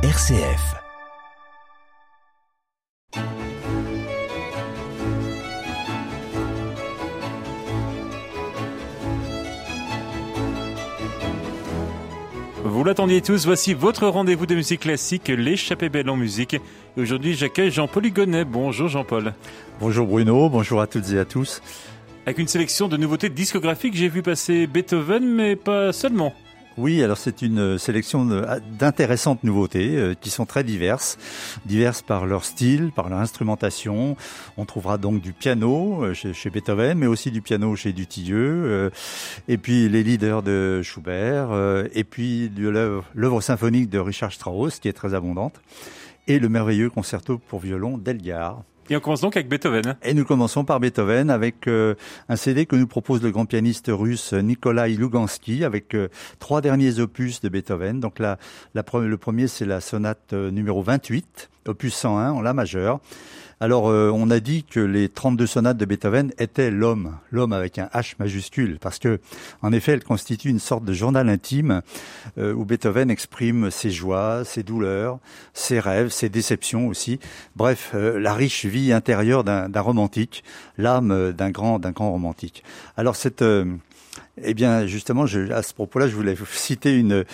RCF. Vous l'attendiez tous, voici votre rendez-vous de musique classique, l'échappée belle en musique. Et aujourd'hui, j'accueille Jean-Paul Hugonnet. Bonjour Jean-Paul. Bonjour Bruno, bonjour à toutes et à tous. Avec une sélection de nouveautés discographiques, j'ai vu passer Beethoven, mais pas seulement. Oui, alors c'est une sélection d'intéressantes nouveautés euh, qui sont très diverses, diverses par leur style, par leur instrumentation. On trouvera donc du piano euh, chez, Beethoven, mais aussi du piano chez Dutilleux, euh, et puis les leaders de Schubert, et puis l'œuvre symphonique de Richard Strauss qui est très abondante, et le merveilleux concerto pour violon d'Elgar. Et on commence donc avec Beethoven. Et nous commençons par Beethoven avec euh, un CD que nous propose le grand pianiste russe Nikolai Lugansky avec euh, trois derniers opus de Beethoven. Donc le premier c'est la sonate euh, numéro 28, opus 101 en la majeure. Alors, euh, on a dit que les 32 sonates de Beethoven étaient l'homme, l'homme avec un H majuscule, parce que, en effet, elles constituent une sorte de journal intime euh, où Beethoven exprime ses joies, ses douleurs, ses rêves, ses déceptions aussi. Bref, euh, la riche vie intérieure d'un romantique, l'âme d'un grand, d'un grand romantique. Alors, cette eh bien, justement, à ce propos-là, je voulais citer une,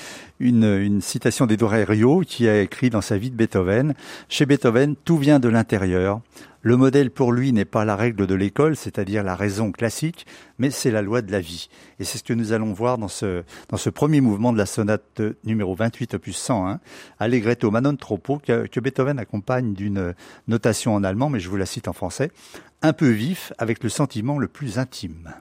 une, citation d'Edouard Rio qui a écrit dans sa vie de Beethoven. Chez Beethoven, tout vient de l'intérieur. Le modèle pour lui n'est pas la règle de l'école, c'est-à-dire la raison classique, mais c'est la loi de la vie. Et c'est ce que nous allons voir dans ce, dans ce premier mouvement de la sonate numéro 28 opus 101, Allegretto ma non troppo, que, que Beethoven accompagne d'une notation en allemand, mais je vous la cite en français, un peu vif avec le sentiment le plus intime.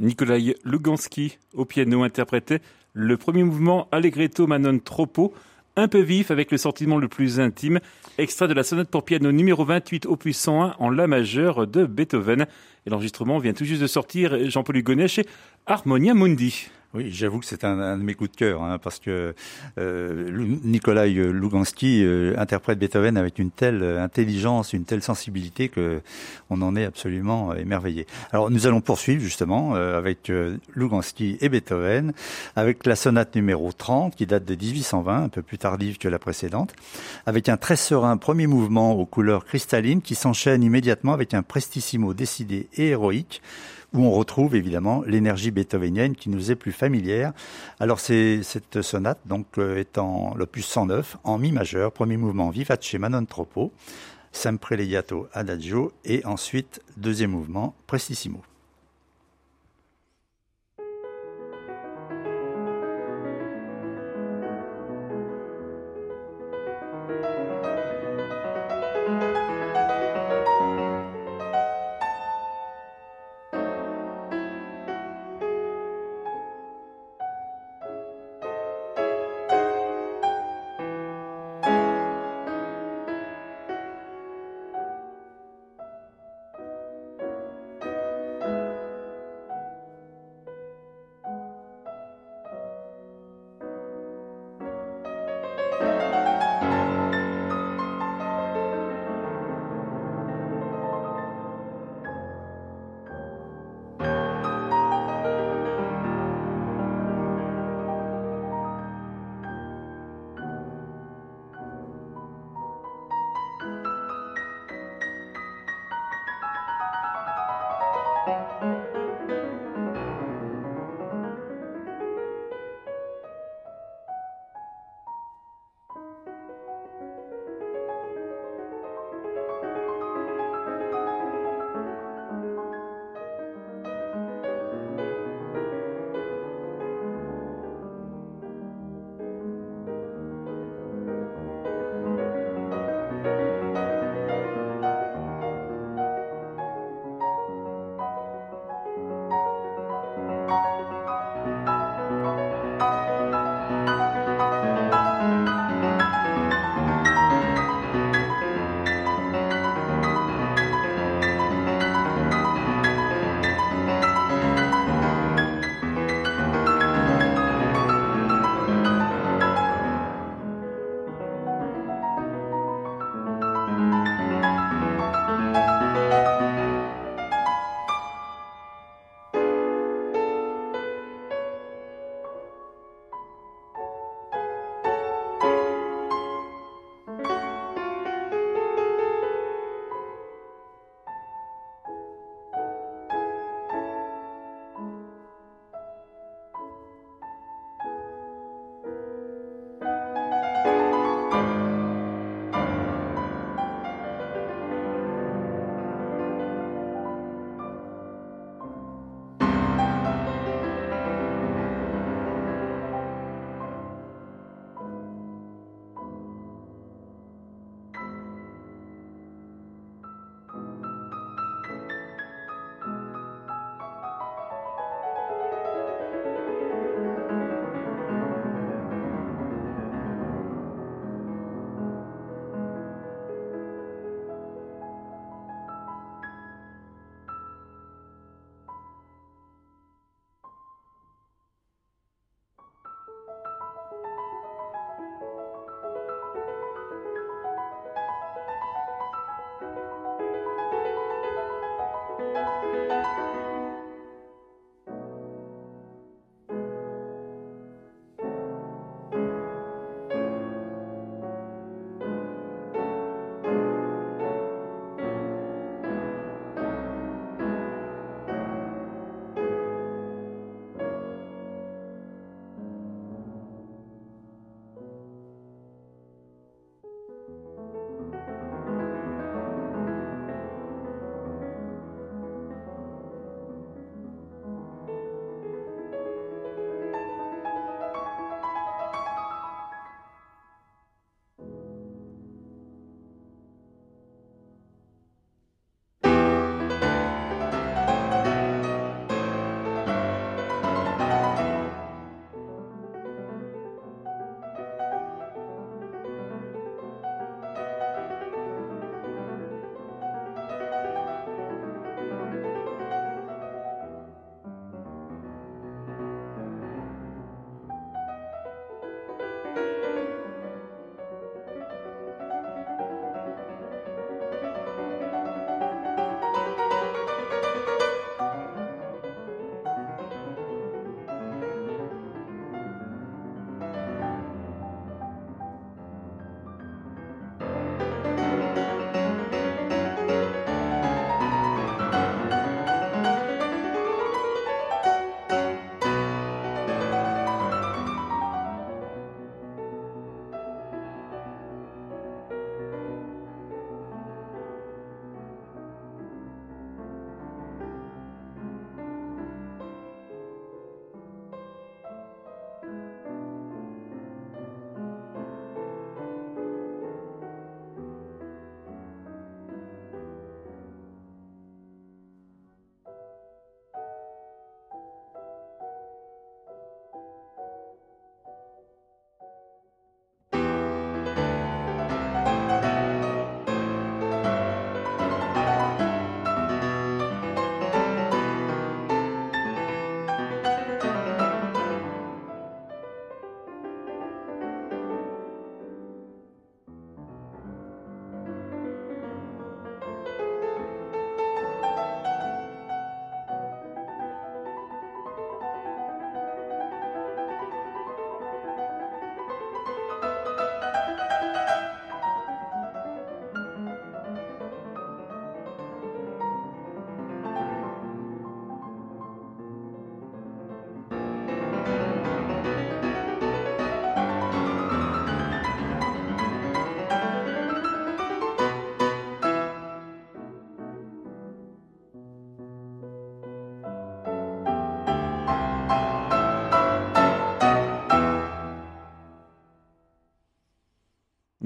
Nikolai Lugansky au piano interprétait le premier mouvement Allegretto Manon Troppo, un peu vif avec le sentiment le plus intime, extrait de la sonate pour piano numéro 28 opus 101 en La majeur de Beethoven. Et l'enregistrement vient tout juste de sortir, Jean-Paul Hugonnet, chez Harmonia Mundi. Oui, j'avoue que c'est un, de mes coups de cœur, hein, parce que euh, Nikolai Lugansky euh, interprète Beethoven avec une telle intelligence, une telle sensibilité que on en est absolument émerveillé. Alors nous allons poursuivre justement euh, avec euh, Lugansky et Beethoven, avec la sonate numéro 30 qui date de 1820, un peu plus tardive que la précédente, avec un très serein premier mouvement aux couleurs cristallines qui s'enchaîne immédiatement avec un prestissimo décidé et héroïque où on retrouve évidemment l'énergie beethovenienne qui nous est plus familière. Alors c'est cette sonate donc euh, étant l'opus 109 en mi majeur, premier mouvement vivace manon troppo, sempre legato adagio et ensuite deuxième mouvement prestissimo.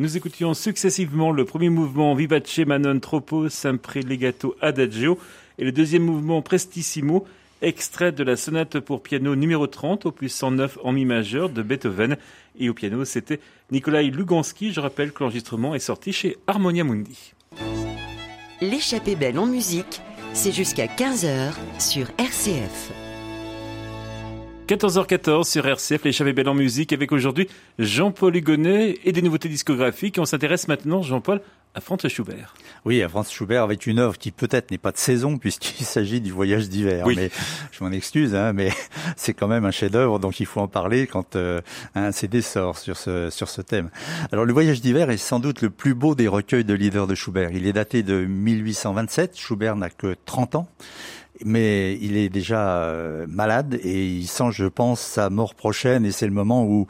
Nous écoutions successivement le premier mouvement Vivace Manon Troppo Sempre Legato Adagio et le deuxième mouvement Prestissimo, extrait de la sonate pour piano numéro 30, opus 109 en mi majeur de Beethoven. Et au piano, c'était Nikolai Lugansky. Je rappelle que l'enregistrement est sorti chez Harmonia Mundi. L'échappée belle en musique, c'est jusqu'à 15h sur RCF. 14h14 sur RCF, l'échappée belle en musique, avec aujourd'hui Jean-Paul Hugonnet et des nouveautés discographiques. on s'intéresse maintenant, Jean-Paul, à Franz Schubert. Oui, à Franz Schubert avec une œuvre qui peut-être n'est pas de saison puisqu'il s'agit du voyage d'hiver. Oui. Mais je m'en excuse, hein, mais c'est quand même un chef-d'œuvre, donc il faut en parler quand euh, un CD sort sur ce sur ce thème. Alors le voyage d'hiver est sans doute le plus beau des recueils de leaders de Schubert. Il est daté de 1827. Schubert n'a que 30 ans mais il est déjà euh, malade et il sent, je pense, sa mort prochaine. Et c'est le moment où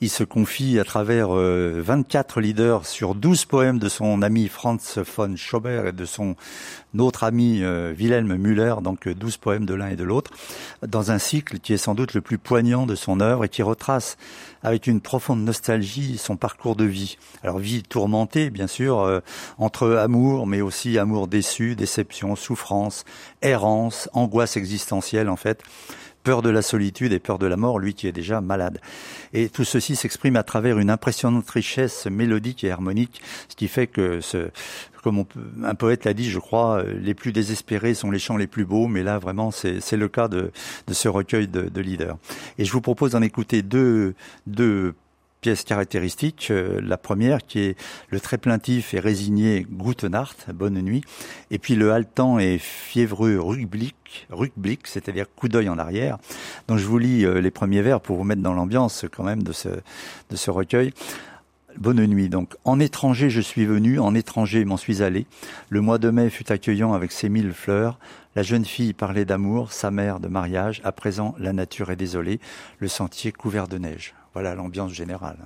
il se confie à travers 24 euh, leaders sur 12 poèmes de son ami Franz von Schubert et de son autre ami euh, Wilhelm Müller, donc 12 poèmes de l'un et de l'autre, dans un cycle qui est sans doute le plus poignant de son œuvre et qui retrace avec une profonde nostalgie son parcours de vie. Alors vie tourmentée, bien sûr, entre amour, mais aussi amour déçu, déception, souffrance, errance, angoisse existentielle en fait peur de la solitude et peur de la mort, lui qui est déjà malade. Et tout ceci s'exprime à travers une impressionnante richesse mélodique et harmonique, ce qui fait que ce, comme un poète l'a dit, je crois, les plus désespérés sont les chants les plus beaux, mais là vraiment c'est le cas de, ce recueil de, de leaders. Et je vous propose d'en écouter deux, pièces caractéristiques. Euh, la première qui est le très plaintif et résigné Gute Nacht, Bonne nuit, et puis le haletant et fiévreux Rückblick, c'est-à-dire coup d'œil en arrière. Donc je vous lis euh, les premiers vers pour vous mettre dans l'ambiance quand même de ce recueil. Bonne nuit. Donc, en étranger, je suis venu, en étranger, m'en suis allé. Le mois de mai fut accueillant avec ses mille fleurs. La jeune fille parlait d'amour, sa mère de mariage. À présent, la nature est désolée, le sentier couvert de neige. Voilà l'ambiance générale.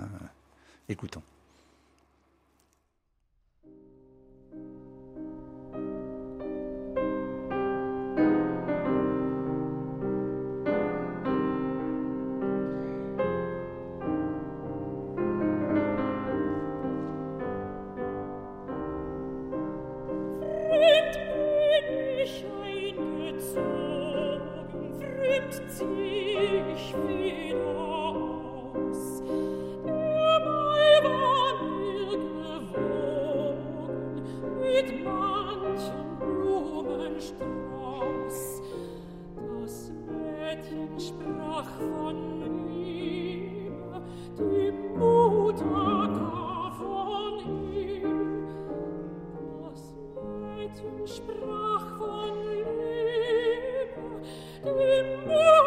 Sprach von Leben, dem Mord.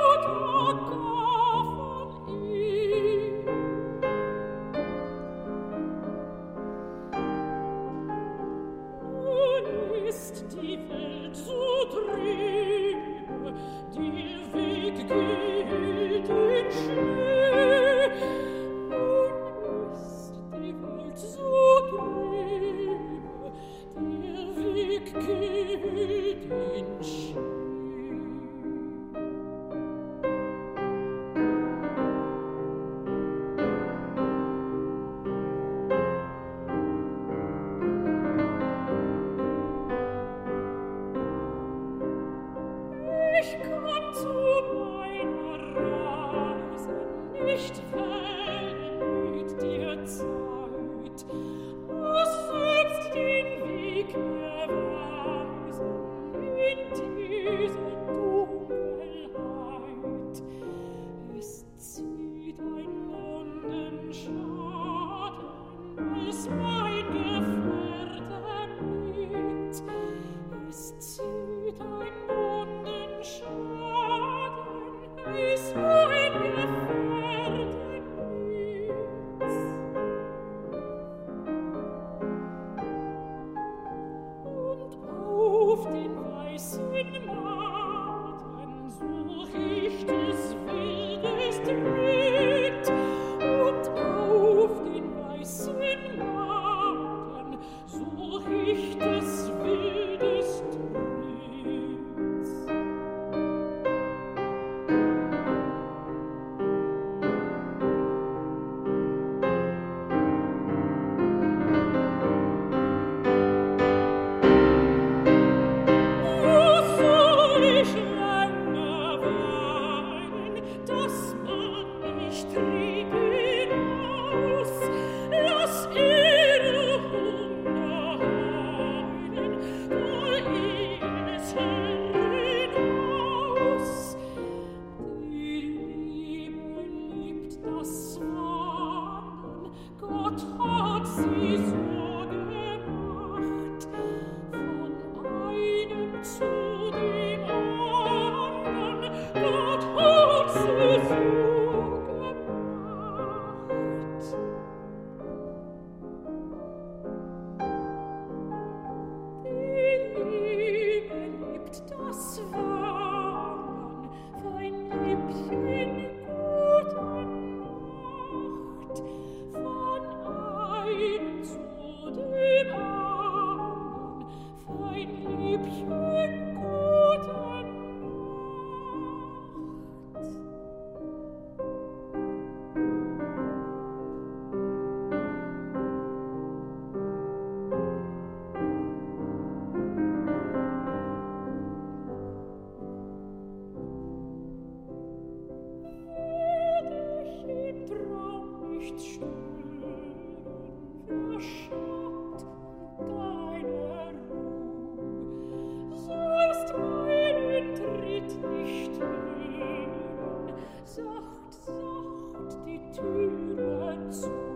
abraço.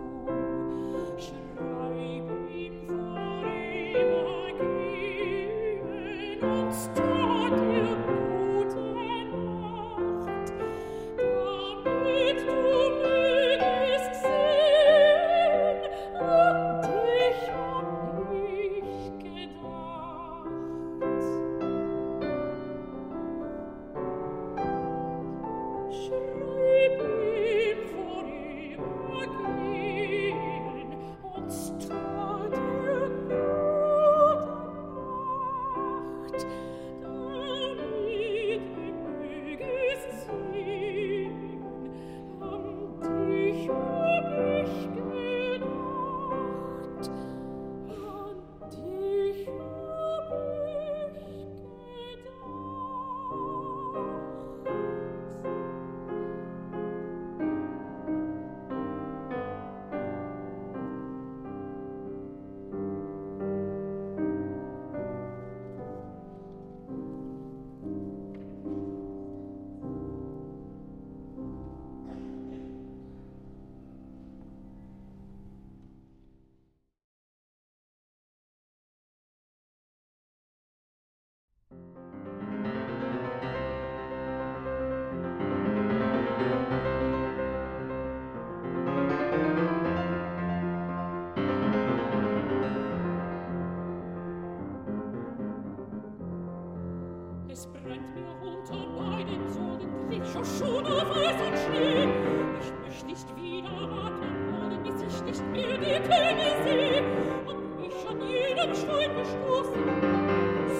den Stuhl gestoßen,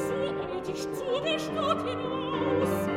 so eilt ich zu der Stadt hinaus.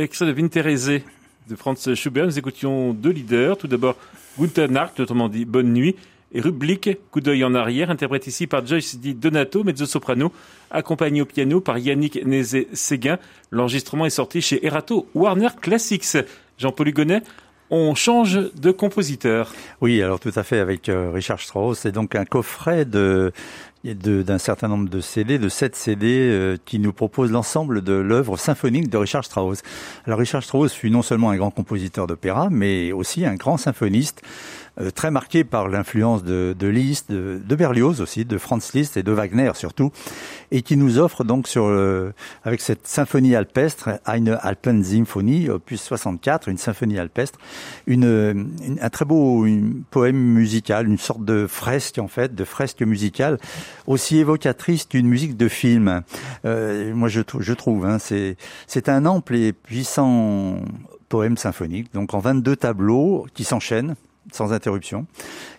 Extrait de Winterese de Franz Schubert. Nous écoutions deux leaders. Tout d'abord, Guten Nacht, autrement dit Bonne Nuit. et Rublique, coup d'œil en arrière, interprété ici par Joyce Di Donato, mezzo-soprano, accompagné au piano par Yannick Nézé-Séguin. L'enregistrement est sorti chez Erato Warner Classics. Jean-Paul Hugonnet, on change de compositeur. Oui, alors tout à fait avec euh, Richard Strauss. C'est donc un coffret de d'un certain nombre de CD, de sept CD euh, qui nous proposent l'ensemble de l'œuvre symphonique de Richard Strauss. Alors Richard Strauss fut non seulement un grand compositeur d'opéra, mais aussi un grand symphoniste. Euh, très marqué par l'influence de, de Liszt, de, de, Berlioz aussi, de Franz Liszt et de Wagner surtout, et qui nous offre donc sur avec cette symphonie alpestre, Eine Alpensymphonie, opus 64, une symphonie alpestre, une, un très beau poème musical, une sorte de fresque en fait, de fresque musicale, aussi évocatrice qu'une musique de film. Euh, moi je, je trouve, hein, c'est c'est un ample et puissant poème symphonique, donc en 22 tableaux qui s'enchaînent sans interruption,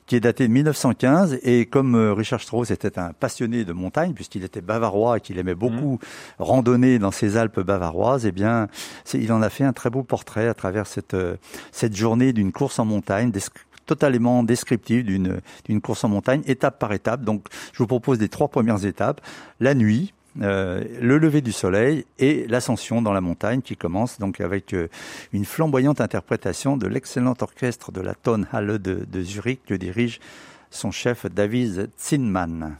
qui est daté de 1915. Et comme euh, Richard Strauss était un passionné de montagne, puisqu'il était bavarois et qu'il aimait beaucoup mmh. randonner dans ces Alpes bavaroises, eh bien, il en a fait un très beau portrait à travers cette, euh, cette journée d'une course en montagne, totalement descriptive d'une course en montagne, étape par étape. Donc, je vous propose les trois premières étapes. La nuit, euh, le lever du soleil et l'ascension dans la montagne qui commence donc avec euh, une flamboyante interprétation de l'excellent orchestre de la Tonhalle de, de Zurich que dirige son chef David Zinnmann.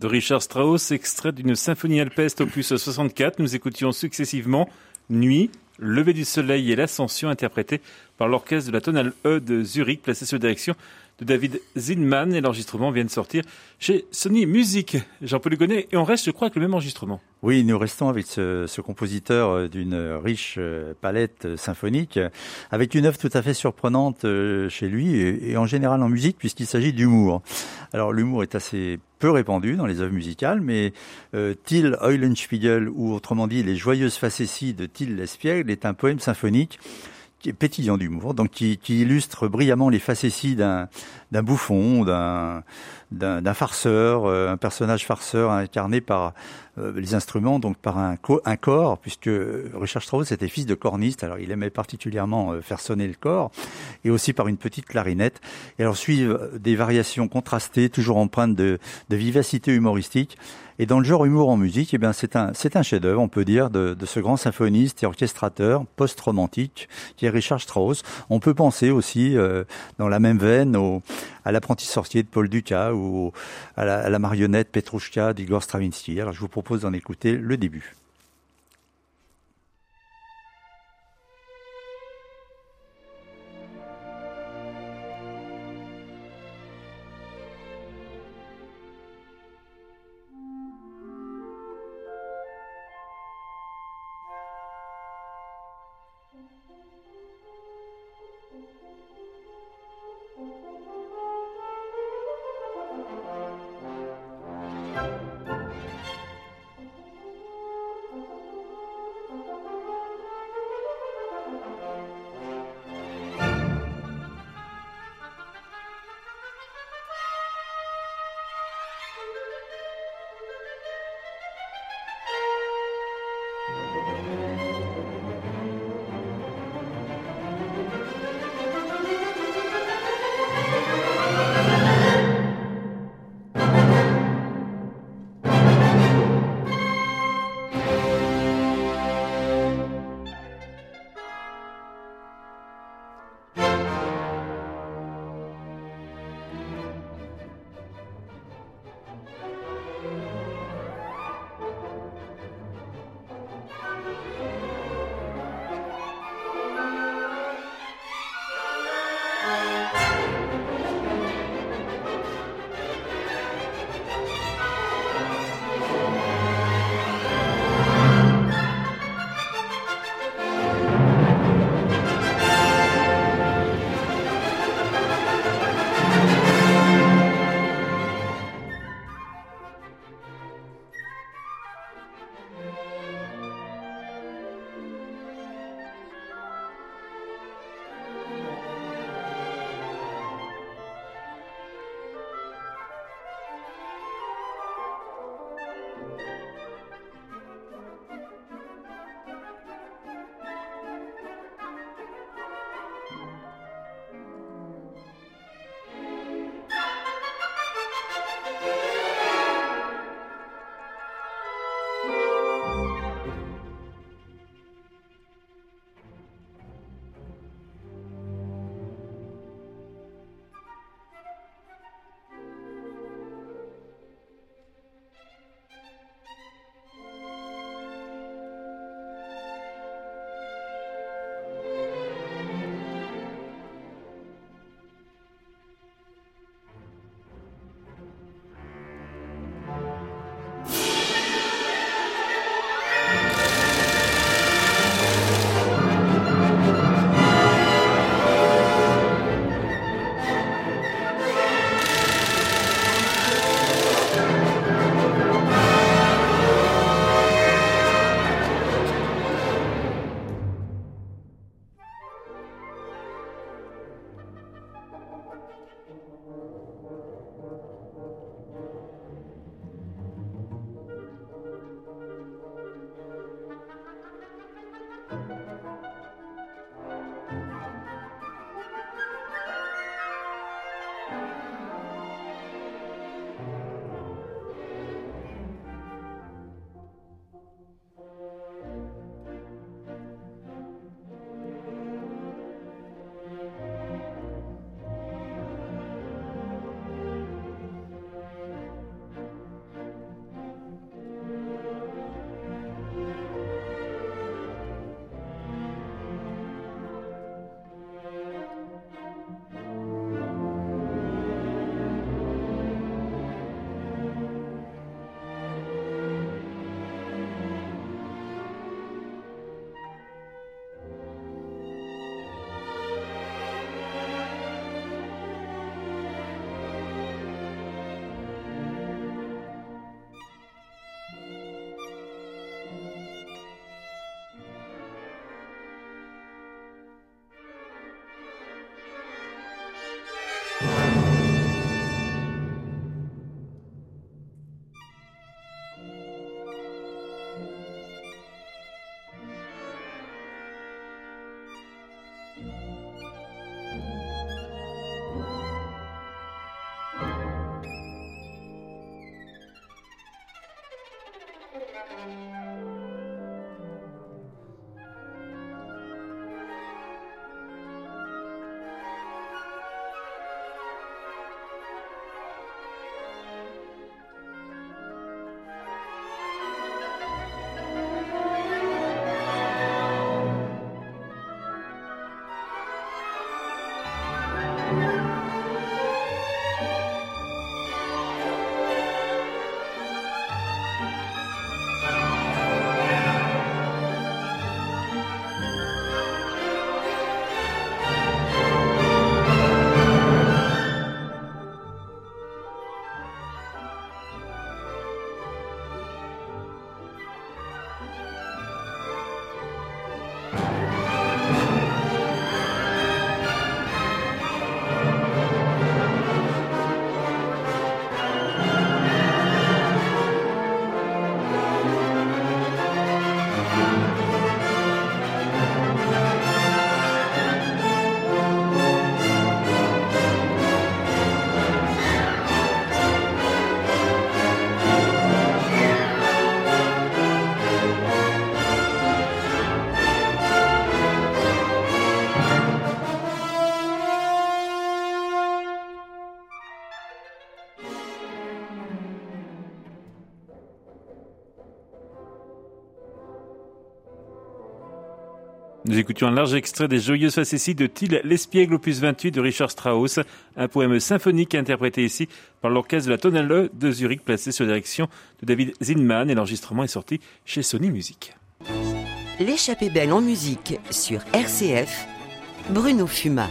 De Richard Strauss, extrait d'une symphonie alpeste opus 64, nous écoutions successivement Nuit, Lever du soleil et l'ascension interprétés par l'orchestre de la tonale E de Zurich, placé sous direction de David Zinman et l'enregistrement vient de sortir chez Sony Music. Jean-Paul Hugonnet, et on reste, je crois, avec le même enregistrement. Oui, nous restons avec ce, ce compositeur euh, d'une riche euh, palette euh, symphonique, avec une œuvre tout à fait surprenante chez lui et, en général en musique, puisqu'il s'agit d'humour. Alors l'humour est assez peu répandu dans les œuvres musicales, mais euh, Till Eulenspiegel, ou autrement dit les joyeuses facéties de Till Lespiegel, est un poème symphonique pétillant d'humour, donc qui, qui, illustre brillamment les facéties d'un bouffon, d'un d'un farceur, euh, un personnage farceur incarné par euh, les instruments, donc par un, un corps, puisque Richard Strauss était fils de corniste, alors il aimait particulièrement euh, faire sonner le corps, et aussi par une petite clarinette. Et alors suivent des variations contrastées, toujours empreintes de, de vivacité humoristique. Et dans le genre humour en musique, eh bien c'est un c'est un chef-d'œuvre, on peut dire, de, de, ce grand symphoniste et orchestrateur post-romantique qui est Richard Strauss. On peut penser aussi euh, dans la même veine au, à l'apprenti sorcier de Paul Dukas à la, marionnette Petrouchka d'Igor Stravinsky. Alors je vous propose d'en écouter le début. Écoutions un large extrait des Joyeuses facéties de Till L'Espiègle opus 28 de Richard Strauss, un poème symphonique interprété ici par l'orchestre de la Tonhalle de Zurich placé sous la direction de David Zinman et l'enregistrement est sorti chez Sony Music. L'échappée belle en musique sur RCF, Bruno Fuma.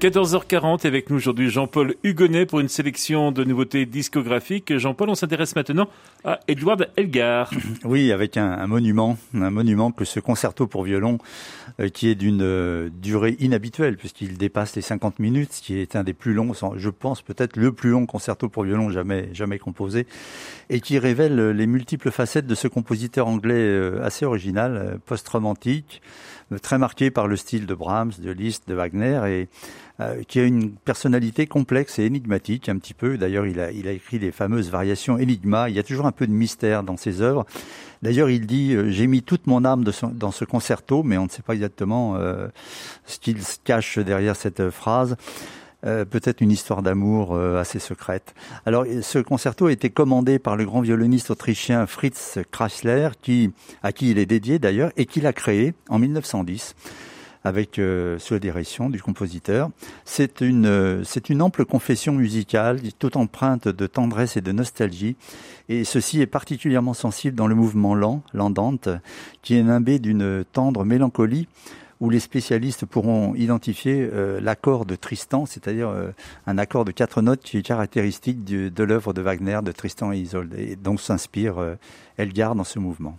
14h40 avec nous aujourd'hui Jean-Paul Hugonnet pour une sélection de nouveautés discographiques. Jean-Paul, on s'intéresse maintenant à Edward Elgar. Oui, avec un, monument, un monument que ce concerto pour violon, euh, qui est d'une euh, durée inhabituelle puisqu'il dépasse les 50 minutes, ce qui est un des plus longs, je pense peut-être le plus long concerto pour violon jamais jamais composé, et qui révèle les multiples facettes de ce compositeur anglais euh, assez original, post-romantique, très marqué par le style de Brahms, de Liszt, de Wagner et euh, qui a une personnalité complexe et énigmatique un petit peu. D'ailleurs, il a, écrit les fameuses variations Enigma. Il y a toujours un peu de mystère dans ses œuvres. D'ailleurs, il dit euh, j'ai mis toute mon âme dans ce concerto, mais on ne sait pas exactement euh, ce qu'il se cache derrière cette phrase. Euh, peut-être une histoire d'amour assez secrète. Alors, ce concerto a été commandé par le grand violoniste autrichien Fritz Kreisler, qui, à qui il est dédié d'ailleurs, et qui l'a créé en 1910 avec euh, sous la direction du compositeur. C'est une, euh, c'est une ample confession musicale, toute empreinte de tendresse et de nostalgie. Et ceci est particulièrement sensible dans le mouvement lent, l'andante, qui est nimbé d'une tendre mélancolie où les spécialistes pourront identifier euh, l'accord de Tristan, c'est-à-dire un accord de quatre notes qui est caractéristique de, l'œuvre de Wagner, de Tristan et Isolde, et donc s'inspire Elgar dans ce mouvement.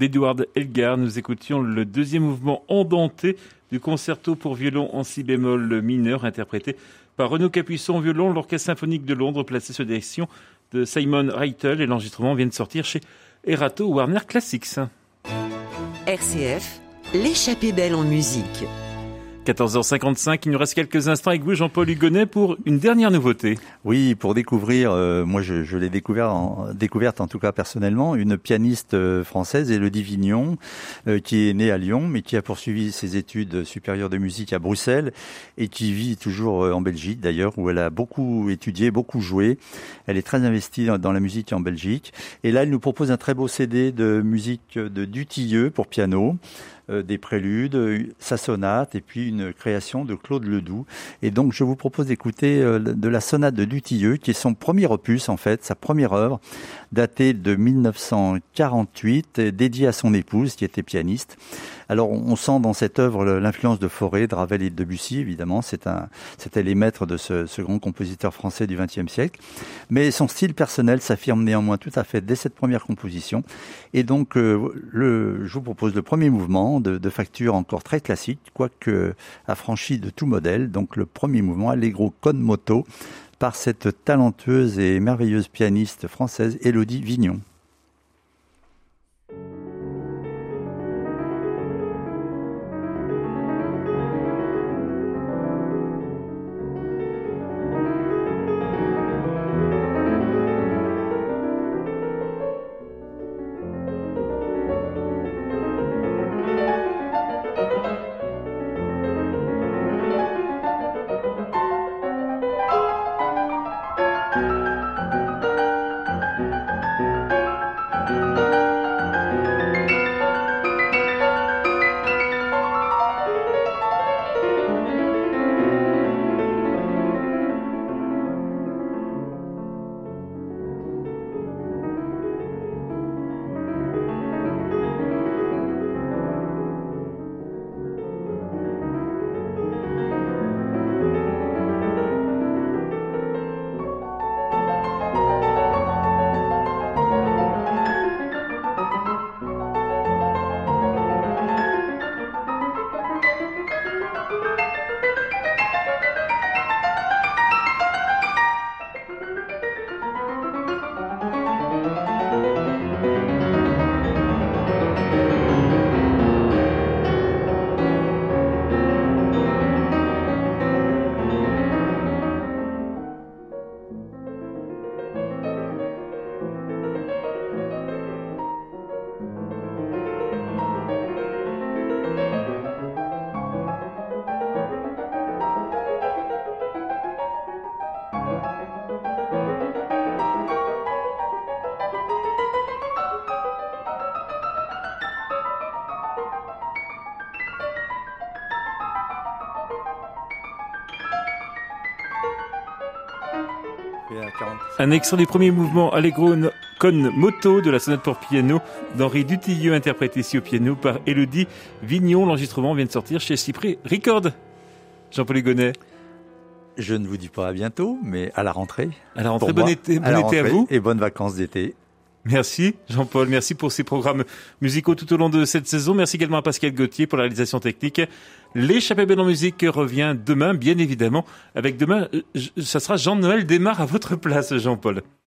d'Edouard Elgar. Nous écoutions le deuxième mouvement endenté du concerto pour violon en si bémol mineur interprété par Renaud Capuçon violon, l'Orchestre symphonique de Londres placé sous direction de Simon Reitel et l'enregistrement vient de sortir chez Erato Warner Classics. RCF, l'échappée belle en musique. 14h55, il nous reste quelques instants avec vous, Jean-Paul Hugonnet, pour une dernière nouveauté. Oui, pour découvrir, euh, moi je, je l'ai découvert découverte en tout cas personnellement, une pianiste euh, française, Elodie Vignon, euh, qui est née à Lyon, mais qui a poursuivi ses études supérieures de musique à Bruxelles et qui vit toujours en Belgique d'ailleurs, où elle a beaucoup étudié, beaucoup joué. Elle est très investie dans la musique en Belgique. Et là, elle nous propose un très beau CD de musique de Dutilleux pour piano. Euh, des préludes, euh, sa sonate et puis une création de Claude Ledoux. Et donc je vous propose d'écouter euh, de la sonate de Dutilleux, qui est son premier opus en fait, sa première œuvre, datée de 1948, dédiée à son épouse qui était pianiste. Alors on sent dans cette œuvre l'influence de Fauré, de Ravel et de Debussy, évidemment. C'était les maîtres de ce, ce, grand compositeur français du XXe siècle. Mais son style personnel s'affirme néanmoins tout à fait dès cette première composition. Et donc le, je vous propose le premier mouvement de, facture encore très classique, quoique affranchi de tout modèle. Donc le premier mouvement, Allegro con moto, par cette talentueuse et merveilleuse pianiste française Elodie Vignon. Un extrait du premier mouvement Allegro con moto de la sonate pour piano d'Henri Dutilleux, interprété ici au piano par Elodie Vignon. L'enregistrement vient de sortir chez Cyprès Record. Jean-Paul Hugonnet. Je ne vous dis pas à bientôt, mais à la rentrée. À la rentrée, bon été, bon été à vous. Et bonnes vacances d'été. Merci Jean-Paul, merci pour ces programmes musicaux tout au long de cette saison. Merci également à Pascal Gauthier pour la réalisation technique. L'échappée belle en musique revient demain, bien évidemment, avec demain, euh, ça sera Jean-Noël démarre à votre place, Jean-Paul.